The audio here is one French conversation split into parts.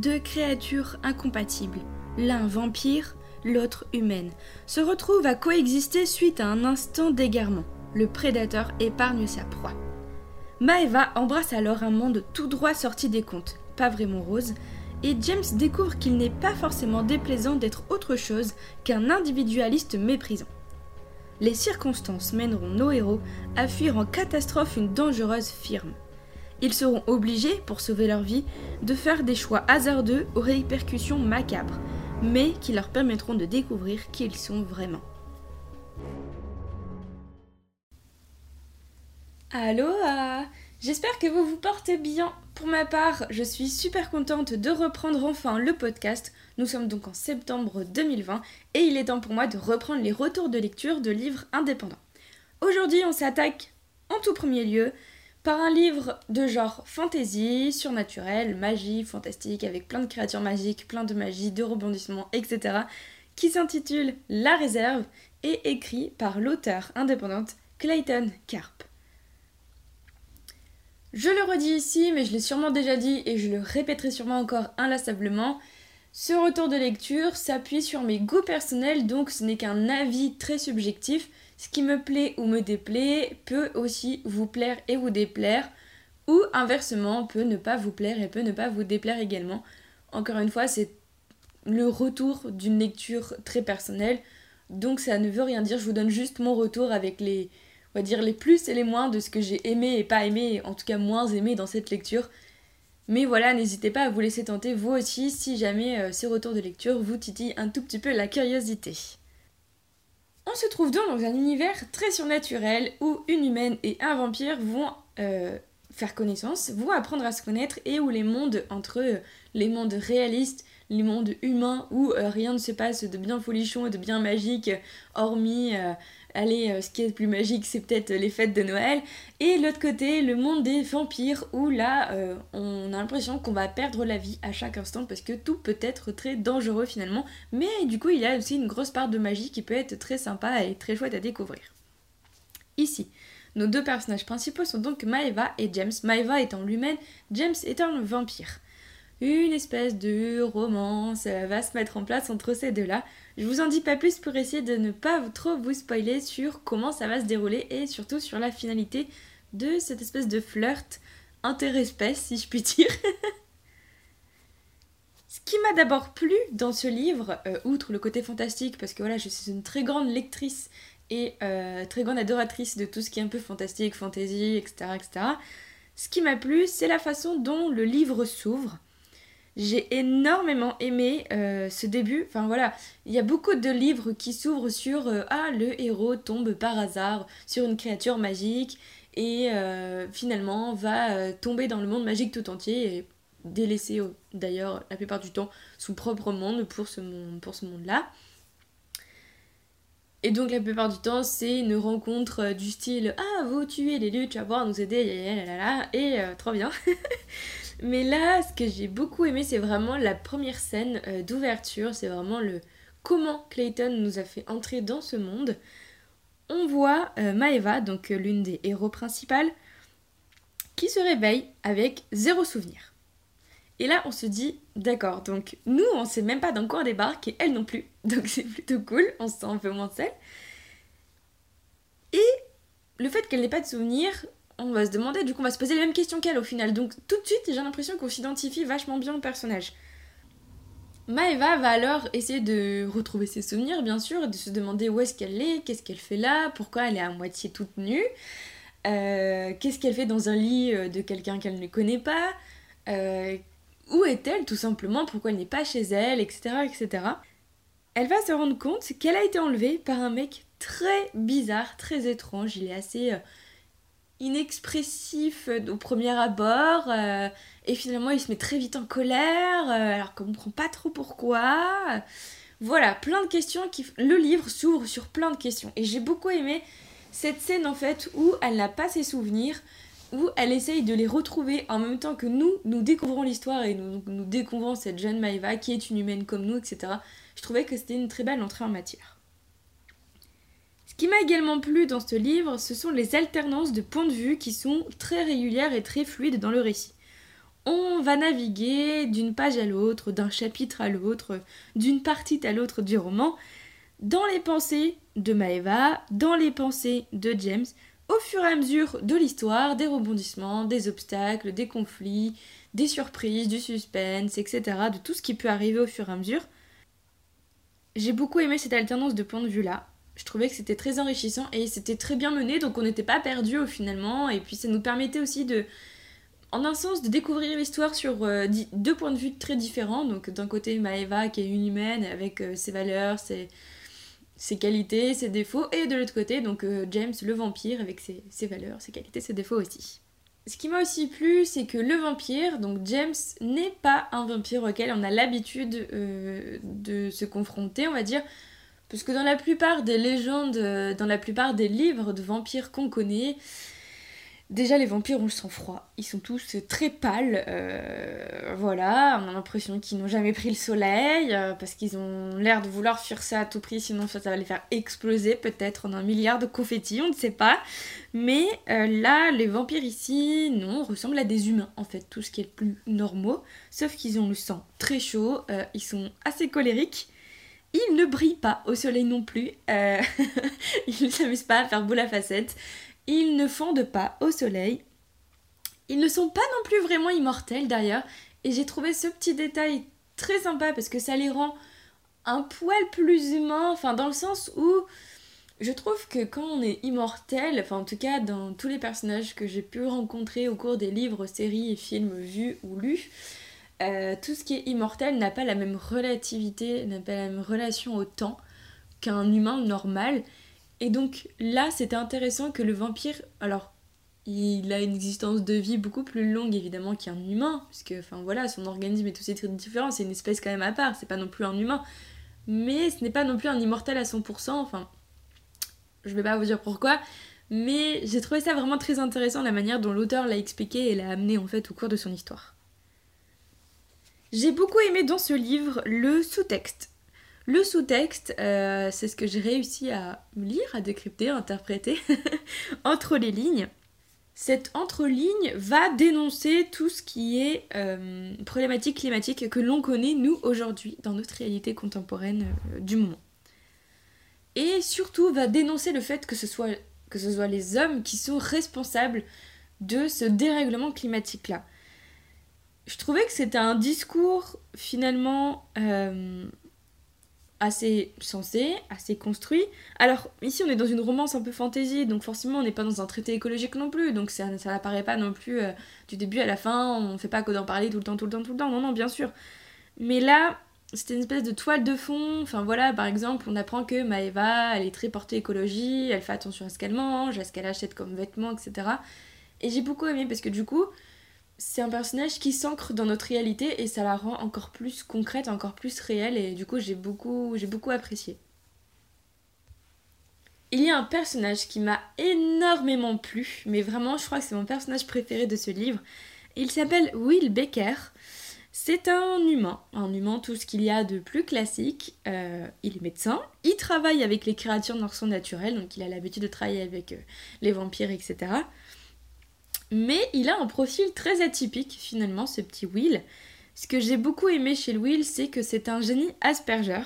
deux créatures incompatibles, l'un vampire, l'autre humaine, se retrouvent à coexister suite à un instant d'égarement. Le prédateur épargne sa proie. Maeva embrasse alors un monde tout droit sorti des contes, pas vraiment rose, et James découvre qu'il n'est pas forcément déplaisant d'être autre chose qu'un individualiste méprisant. Les circonstances mèneront nos héros à fuir en catastrophe une dangereuse firme. Ils seront obligés, pour sauver leur vie, de faire des choix hasardeux aux répercussions macabres, mais qui leur permettront de découvrir qui ils sont vraiment. Allô J'espère que vous vous portez bien. Pour ma part, je suis super contente de reprendre enfin le podcast. Nous sommes donc en septembre 2020 et il est temps pour moi de reprendre les retours de lecture de livres indépendants. Aujourd'hui, on s'attaque en tout premier lieu par un livre de genre fantasy, surnaturel, magie, fantastique, avec plein de créatures magiques, plein de magie, de rebondissements, etc., qui s'intitule La Réserve et écrit par l'auteur indépendante Clayton Carp. Je le redis ici, mais je l'ai sûrement déjà dit et je le répéterai sûrement encore inlassablement. Ce retour de lecture s'appuie sur mes goûts personnels, donc ce n'est qu'un avis très subjectif. Ce qui me plaît ou me déplaît peut aussi vous plaire et vous déplaire, ou inversement peut ne pas vous plaire et peut ne pas vous déplaire également. Encore une fois, c'est le retour d'une lecture très personnelle, donc ça ne veut rien dire, je vous donne juste mon retour avec les, on va dire les plus et les moins de ce que j'ai aimé et pas aimé, en tout cas moins aimé dans cette lecture. Mais voilà, n'hésitez pas à vous laisser tenter vous aussi si jamais euh, ces retours de lecture vous titillent un tout petit peu la curiosité. On se trouve donc dans un univers très surnaturel où une humaine et un vampire vont euh, faire connaissance, vont apprendre à se connaître et où les mondes entre les mondes réalistes, les mondes humains où euh, rien ne se passe de bien folichon et de bien magique, hormis allez, euh, ce qui est le plus magique, c'est peut-être les fêtes de Noël. Et l'autre côté, le monde des vampires, où là, euh, on a l'impression qu'on va perdre la vie à chaque instant parce que tout peut être très dangereux finalement. Mais du coup, il y a aussi une grosse part de magie qui peut être très sympa et très chouette à découvrir. Ici, nos deux personnages principaux sont donc Maeva et James. Maeva étant l'humaine, James étant le vampire une espèce de romance va se mettre en place entre ces deux-là. Je vous en dis pas plus pour essayer de ne pas trop vous spoiler sur comment ça va se dérouler et surtout sur la finalité de cette espèce de flirt interespèce, si je puis dire. Ce qui m'a d'abord plu dans ce livre, euh, outre le côté fantastique, parce que voilà, je suis une très grande lectrice et euh, très grande adoratrice de tout ce qui est un peu fantastique, fantasy, etc. etc. Ce qui m'a plu, c'est la façon dont le livre s'ouvre. J'ai énormément aimé euh, ce début. Enfin voilà, il y a beaucoup de livres qui s'ouvrent sur euh, Ah, le héros tombe par hasard sur une créature magique et euh, finalement va tomber dans le monde magique tout entier et délaisser d'ailleurs la plupart du temps son propre monde pour ce, monde, pour ce monde-là. Et donc la plupart du temps, c'est une rencontre du style Ah, vous tuez les lieux, tu vas pouvoir nous aider, et trop bien. Mais là, ce que j'ai beaucoup aimé, c'est vraiment la première scène euh, d'ouverture. C'est vraiment le comment Clayton nous a fait entrer dans ce monde. On voit euh, Maeva, donc euh, l'une des héros principales, qui se réveille avec zéro souvenir. Et là, on se dit, d'accord, donc nous, on sait même pas dans quoi on débarque et elle non plus. Donc c'est plutôt cool, on se sent un peu moins seul. Et le fait qu'elle n'ait pas de souvenir, on va se demander, du coup on va se poser les mêmes questions qu'elle au final. Donc tout de suite j'ai l'impression qu'on s'identifie vachement bien au personnage. Maeva va alors essayer de retrouver ses souvenirs bien sûr, et de se demander où est-ce qu'elle est, qu'est-ce qu'elle fait là, pourquoi elle est à moitié toute nue, euh, qu'est-ce qu'elle fait dans un lit euh, de quelqu'un qu'elle ne connaît pas, euh, où est-elle tout simplement, pourquoi elle n'est pas chez elle, etc. etc. Elle va se rendre compte qu'elle a été enlevée par un mec très bizarre, très étrange, il est assez inexpressif au premier abord euh, et finalement il se met très vite en colère euh, alors qu'on comprend pas trop pourquoi. Voilà plein de questions qui le livre s'ouvre sur plein de questions. Et j'ai beaucoup aimé cette scène en fait où elle n'a pas ses souvenirs où elle essaye de les retrouver en même temps que nous nous découvrons l'histoire et nous, nous découvrons cette jeune Maeva qui est une humaine comme nous etc je trouvais que c'était une très belle entrée en matière qui m'a également plu dans ce livre, ce sont les alternances de points de vue qui sont très régulières et très fluides dans le récit. on va naviguer d'une page à l'autre, d'un chapitre à l'autre, d'une partie à l'autre du roman, dans les pensées de Maeva, dans les pensées de James, au fur et à mesure de l'histoire, des rebondissements, des obstacles, des conflits, des surprises, du suspense, etc., de tout ce qui peut arriver au fur et à mesure. J'ai beaucoup aimé cette alternance de points de vue là. Je trouvais que c'était très enrichissant et c'était très bien mené, donc on n'était pas perdu au finalement. Et puis ça nous permettait aussi de, en un sens, de découvrir l'histoire sur euh, deux points de vue très différents. Donc d'un côté Maeva qui est une humaine avec euh, ses valeurs, ses, ses qualités, ses défauts, et de l'autre côté, donc euh, James le vampire avec ses, ses, valeurs, ses qualités, ses défauts aussi. Ce qui m'a aussi plu, c'est que le vampire, donc James, n'est pas un vampire auquel on a l'habitude de se confronter, on va dire, parce que dans la plupart des légendes, dans la plupart des livres de vampires qu'on connaît, Déjà, les vampires ont le sang froid. Ils sont tous très pâles. Euh, voilà, on a l'impression qu'ils n'ont jamais pris le soleil euh, parce qu'ils ont l'air de vouloir fuir ça à tout prix, sinon ça, va les faire exploser peut-être en un milliard de confettis, on ne sait pas. Mais euh, là, les vampires ici, non, ressemblent à des humains en fait, tout ce qui est plus normaux. Sauf qu'ils ont le sang très chaud, ils sont assez colériques. Ils ne brillent pas au soleil non plus. ils ne s'amusent pas à faire boule à facettes. Ils ne fondent pas au soleil. Ils ne sont pas non plus vraiment immortels d'ailleurs. Et j'ai trouvé ce petit détail très sympa parce que ça les rend un poil plus humains. Enfin, dans le sens où je trouve que quand on est immortel, enfin en tout cas dans tous les personnages que j'ai pu rencontrer au cours des livres, séries et films vus ou lus, euh, tout ce qui est immortel n'a pas la même relativité, n'a pas la même relation au temps qu'un humain normal. Et donc là, c'était intéressant que le vampire, alors il a une existence de vie beaucoup plus longue évidemment qu'un humain, puisque enfin voilà, son organisme est aussi très différent, c'est une espèce quand même à part, c'est pas non plus un humain. Mais ce n'est pas non plus un immortel à 100%, enfin je vais pas vous dire pourquoi, mais j'ai trouvé ça vraiment très intéressant la manière dont l'auteur l'a expliqué et l'a amené en fait au cours de son histoire. J'ai beaucoup aimé dans ce livre le sous-texte. Le sous-texte, euh, c'est ce que j'ai réussi à lire, à décrypter, à interpréter entre les lignes. Cette entre-ligne va dénoncer tout ce qui est euh, problématique climatique que l'on connaît, nous, aujourd'hui, dans notre réalité contemporaine euh, du moment. Et surtout va dénoncer le fait que ce, soit, que ce soit les hommes qui sont responsables de ce dérèglement climatique-là. Je trouvais que c'était un discours finalement assez sensé, assez construit. Alors ici on est dans une romance un peu fantaisie, donc forcément on n'est pas dans un traité écologique non plus, donc ça, n'apparaît pas non plus euh, du début à la fin, on fait pas que d'en parler tout le temps, tout le temps, tout le temps, non, non, bien sûr. Mais là, c'était une espèce de toile de fond, enfin voilà, par exemple, on apprend que Maeva, elle est très portée écologie, elle fait attention à ce qu'elle mange, à ce qu'elle achète comme vêtements, etc. Et j'ai beaucoup aimé parce que du coup, c'est un personnage qui s'ancre dans notre réalité et ça la rend encore plus concrète, encore plus réelle et du coup j'ai beaucoup, j'ai beaucoup apprécié. Il y a un personnage qui m'a énormément plu, mais vraiment je crois que c'est mon personnage préféré de ce livre. Il s'appelle Will Baker. C'est un humain, un humain tout ce qu'il y a de plus classique. Euh, il est médecin, il travaille avec les créatures non naturelles, donc il a l'habitude de travailler avec euh, les vampires, etc. Mais il a un profil très atypique finalement, ce petit Will. Ce que j'ai beaucoup aimé chez Will, c'est que c'est un génie Asperger.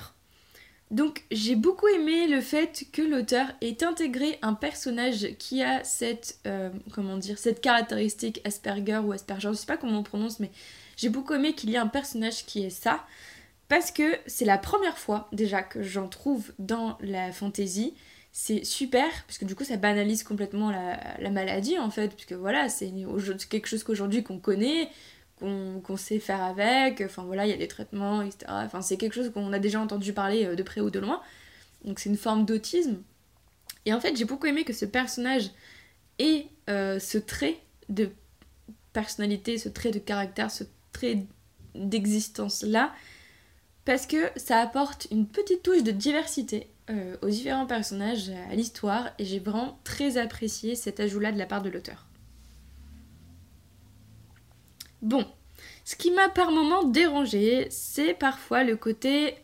Donc j'ai beaucoup aimé le fait que l'auteur ait intégré un personnage qui a cette, euh, comment dire, cette caractéristique Asperger ou Asperger, je sais pas comment on prononce, mais j'ai beaucoup aimé qu'il y ait un personnage qui est ça, parce que c'est la première fois déjà que j'en trouve dans la fantasy c'est super, parce que du coup ça banalise complètement la, maladie en fait, puisque voilà, c'est quelque chose qu'aujourd'hui qu'on connaît, qu'on sait faire avec, enfin voilà, il y a des traitements, etc. Enfin c'est quelque chose qu'on a déjà entendu parler euh, de près ou de loin, donc c'est une forme d'autisme. Et en fait j'ai beaucoup aimé que ce personnage ait euh, ce trait de personnalité, ce trait de caractère, ce trait d'existence là, parce que ça apporte une petite touche de diversité euh, aux différents personnages, à l'histoire, et j'ai vraiment très apprécié cet ajout-là de la part de l'auteur. Bon, ce qui m'a par moments dérangé, c'est parfois le côté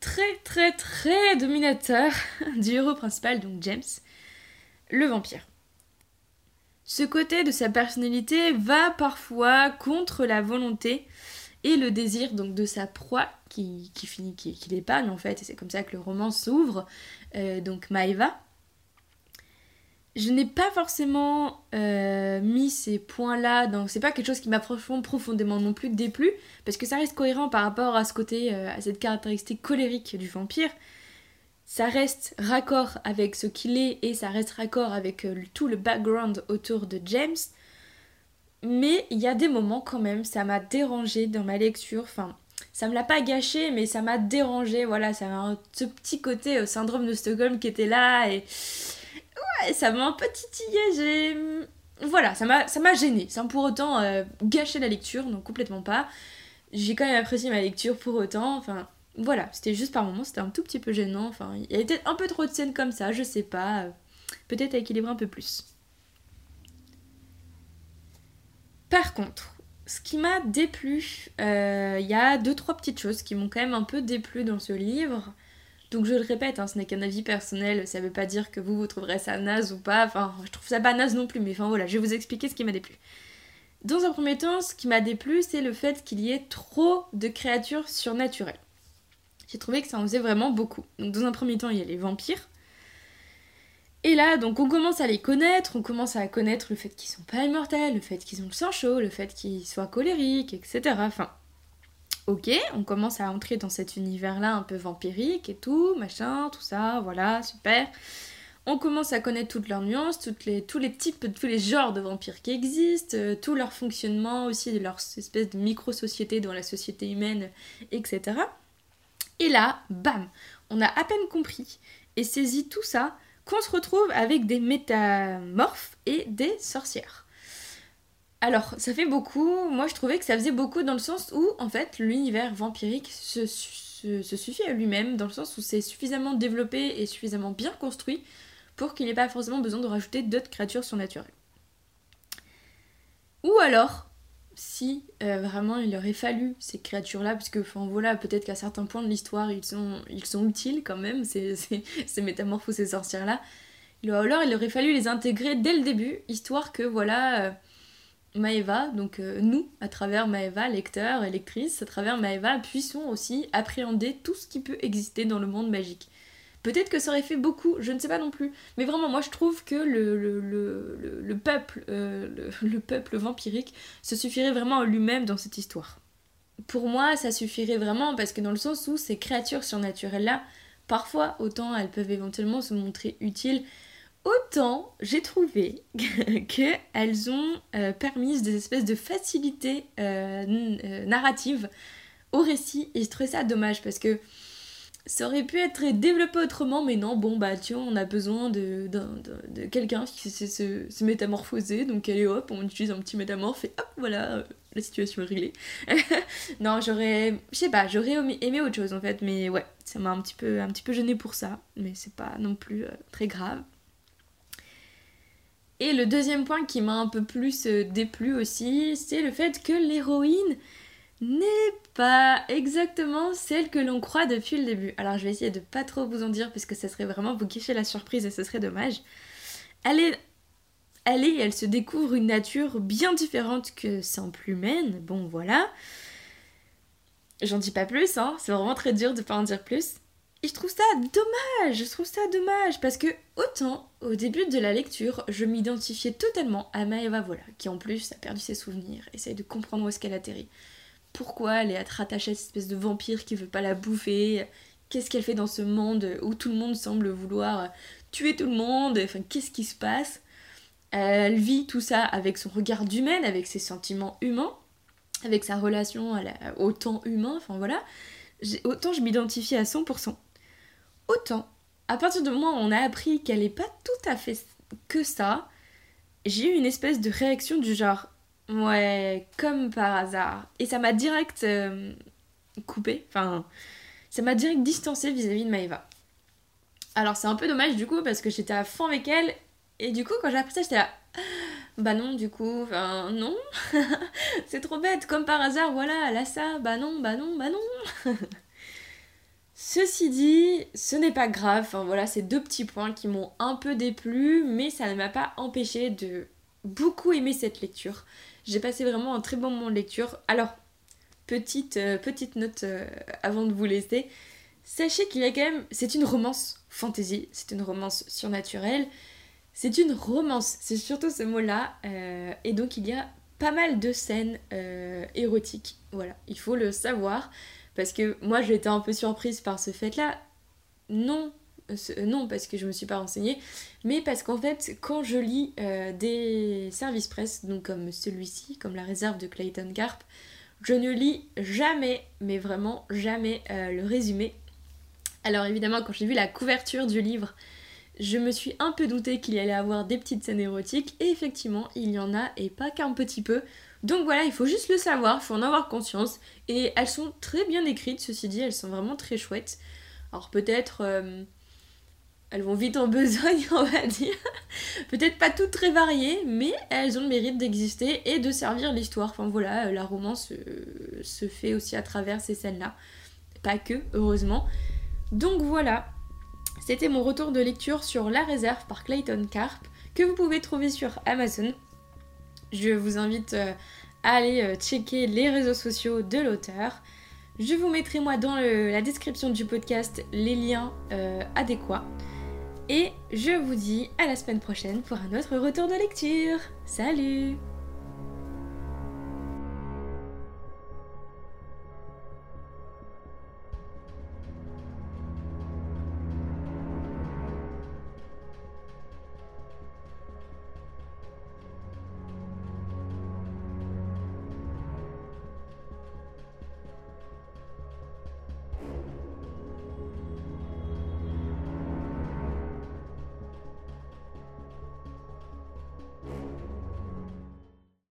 très très très dominateur du héros principal, donc James, le vampire. ce côté de sa personnalité va parfois contre la volonté et le désir donc de sa proie qui, finit, qui, qui l'épargne en fait, et c'est comme ça que le roman s'ouvre, euh, donc Maeva. Je n'ai pas forcément euh, mis ces points-là, donc c'est pas quelque chose qui m'a profondément non plus déplu, parce que ça reste cohérent par rapport à ce côté, euh, à cette caractéristique colérique du vampire, ça reste raccord avec ce qu'il est et ça reste raccord avec tout le background autour de James. Mais il y a des moments quand même, ça m'a dérangé dans ma lecture. Enfin, ça me l'a pas gâché, mais ça m'a dérangé. Voilà, ça a ce petit côté euh, syndrome de Stockholm qui était là et ouais, ça m'a un peu titillé. J'ai voilà, ça m'a ça m'a gêné, sans pour autant euh, gâcher la lecture, non complètement pas. J'ai quand même apprécié ma lecture pour autant. Enfin, voilà, c'était juste par moments, c'était un tout petit peu gênant. Enfin, il y avait peut-être un peu trop de scènes comme ça, je sais pas. Peut-être à équilibrer un peu plus. Par contre, ce qui m'a déplu, euh, il y a deux trois petites choses qui m'ont quand même un peu déplu dans ce livre. Donc je le répète, hein, ce n'est qu'un avis personnel, ça veut pas dire que vous vous trouverez ça naze ou pas. Enfin, je trouve ça pas naze non plus, mais enfin voilà, je vais vous expliquer ce qui m'a déplu. Dans un premier temps, ce qui m'a déplu, c'est le fait qu'il y ait trop de créatures surnaturelles j'ai trouvé que ça en faisait vraiment beaucoup. Donc dans un premier temps, il y a les vampires. Et là, donc on commence à les connaître, on commence à connaître le fait qu'ils sont pas immortels, le fait qu'ils ont le sang chaud, le fait qu'ils soient colériques, etc. Enfin, ok, on commence à entrer dans cet univers-là un peu vampirique et tout, machin, tout ça, voilà, super. On commence à connaître toutes leurs nuances, tous les types, tous les genres de vampires qui existent, euh, tout leur fonctionnement aussi, de leur espèce de micro-société dans la société humaine, etc. Et là, bam, on a à peine compris et saisi tout ça qu'on se retrouve avec des métamorphes et des sorcières. Alors, ça fait beaucoup, moi je trouvais que ça faisait beaucoup dans le sens où, en fait, l'univers vampirique se, suffit à lui-même, dans le sens où c'est suffisamment développé et suffisamment bien construit pour qu'il n'y ait pas forcément besoin de rajouter d'autres créatures surnaturelles. Ou alors, si euh, vraiment il aurait fallu ces créatures-là, parce que voilà, peut-être qu'à certains points de l'histoire ils sont, ils sont utiles quand même, ces, ces, métamorphoses, ces sorcières-là. Alors il aurait fallu les intégrer dès le début, histoire que voilà, euh, Maeva, donc euh, nous, à travers Maeva, lecteurs et lectrices, à travers Maeva, puissions aussi appréhender tout ce qui peut exister dans le monde magique. Peut-être que ça aurait fait beaucoup, je ne sais pas non plus. Mais vraiment, moi je trouve que le, le, peuple, euh, le, peuple vampirique se suffirait vraiment lui-même dans cette histoire. Pour moi, ça suffirait vraiment parce que dans le sens où ces créatures surnaturelles-là, parfois, autant elles peuvent éventuellement se montrer utiles, autant j'ai trouvé qu'elles ont euh, permis des espèces de facilités euh, narratives au récit. Et je trouvais ça dommage parce que ça aurait pu être développé autrement, mais non, bon, bah tiens, on a besoin de, de, quelqu'un qui sait se, métamorphoser, donc allez hop, on utilise un petit métamorphe et hop, voilà, euh, la situation est réglée. non, j'aurais, je sais pas, j'aurais aimé autre chose en fait, mais ouais, ça m'a un petit peu, un petit peu gêné pour ça, mais c'est pas non plus euh, très grave. Et le deuxième point qui m'a un peu plus euh, déplu aussi, c'est le fait que l'héroïne n'est pas exactement celle que l'on croit depuis le début. Alors je vais essayer de pas trop vous en dire parce que ça serait vraiment vous gâcher la surprise et ce serait dommage. Elle est elle se découvre une nature bien différente que simple humaine. Bon voilà. J'en dis pas plus, hein. c'est vraiment très dur de pas en dire plus. Et je trouve ça dommage, je trouve ça dommage, parce que autant au début de la lecture, je m'identifiais totalement à Maeva Voilà, qui en plus a perdu ses souvenirs, essaye de comprendre où est-ce qu'elle atterrit pourquoi elle est attachée à cette espèce de vampire qui veut pas la bouffer, qu'est-ce qu'elle fait dans ce monde où tout le monde semble vouloir tuer tout le monde, enfin qu'est-ce qui se passe? Elle vit tout ça avec son regard d'humaine, avec ses sentiments humains, avec sa relation au temps humain, enfin voilà. Autant je m'identifie à 100%. Autant, à partir du moment où on a appris qu'elle n'est pas tout à fait que ça, j'ai eu une espèce de réaction du genre Ouais, comme par hasard. Et ça m'a direct euh, coupé, enfin, ça m'a direct distancé vis-à-vis de Maeva. Alors c'est un peu dommage du coup parce que j'étais à fond avec elle. Et du coup quand j'ai appris ça j'étais là bah non du coup enfin non. C'est trop bête. Comme par hasard voilà elle a ça. Bah non bah non bah non. Ceci dit, ce n'est pas grave, enfin voilà, c'est deux petits points qui m'ont un peu déplu, mais ça ne m'a pas empêché de beaucoup aimé cette lecture. J'ai passé vraiment un très bon moment de lecture. Alors, petite, euh, petite note euh, avant de vous laisser. Sachez qu'il y a quand même. C'est une romance fantasy, c'est une romance surnaturelle. C'est une romance, c'est surtout ce mot-là. Euh, et donc il y a pas mal de scènes érotiques. Voilà, il faut le savoir. Parce que moi été un peu surprise par ce fait-là. Non, non parce que je me suis pas renseignée, mais parce qu'en fait quand je lis des services presse, donc comme celui-ci, comme la réserve de Clayton Carp, je ne lis jamais, mais vraiment jamais, euh, le résumé. Alors évidemment, quand j'ai vu la couverture du livre, je me suis un peu douté qu'il y allait avoir des petites scènes érotiques, et effectivement, il y en a, et pas qu'un petit peu. Donc voilà, il faut juste le savoir, il faut en avoir conscience, et elles sont très bien écrites, ceci dit, elles sont vraiment très chouettes. Alors peut-être... Euh, elles vont vite en besogne, on va dire. Peut-être pas toutes très variées, mais elles ont le mérite d'exister et de servir l'histoire. Enfin voilà, la romance euh, se fait aussi à travers ces scènes-là. Pas que, heureusement. Donc voilà, c'était mon retour de lecture sur La Réserve par Clayton Carp, que vous pouvez trouver sur Amazon. Je vous invite euh, à aller euh, checker les réseaux sociaux de l'auteur. Je vous mettrai moi dans la description du podcast les liens adéquats. Et je vous dis à la semaine prochaine pour un autre retour de lecture. Salut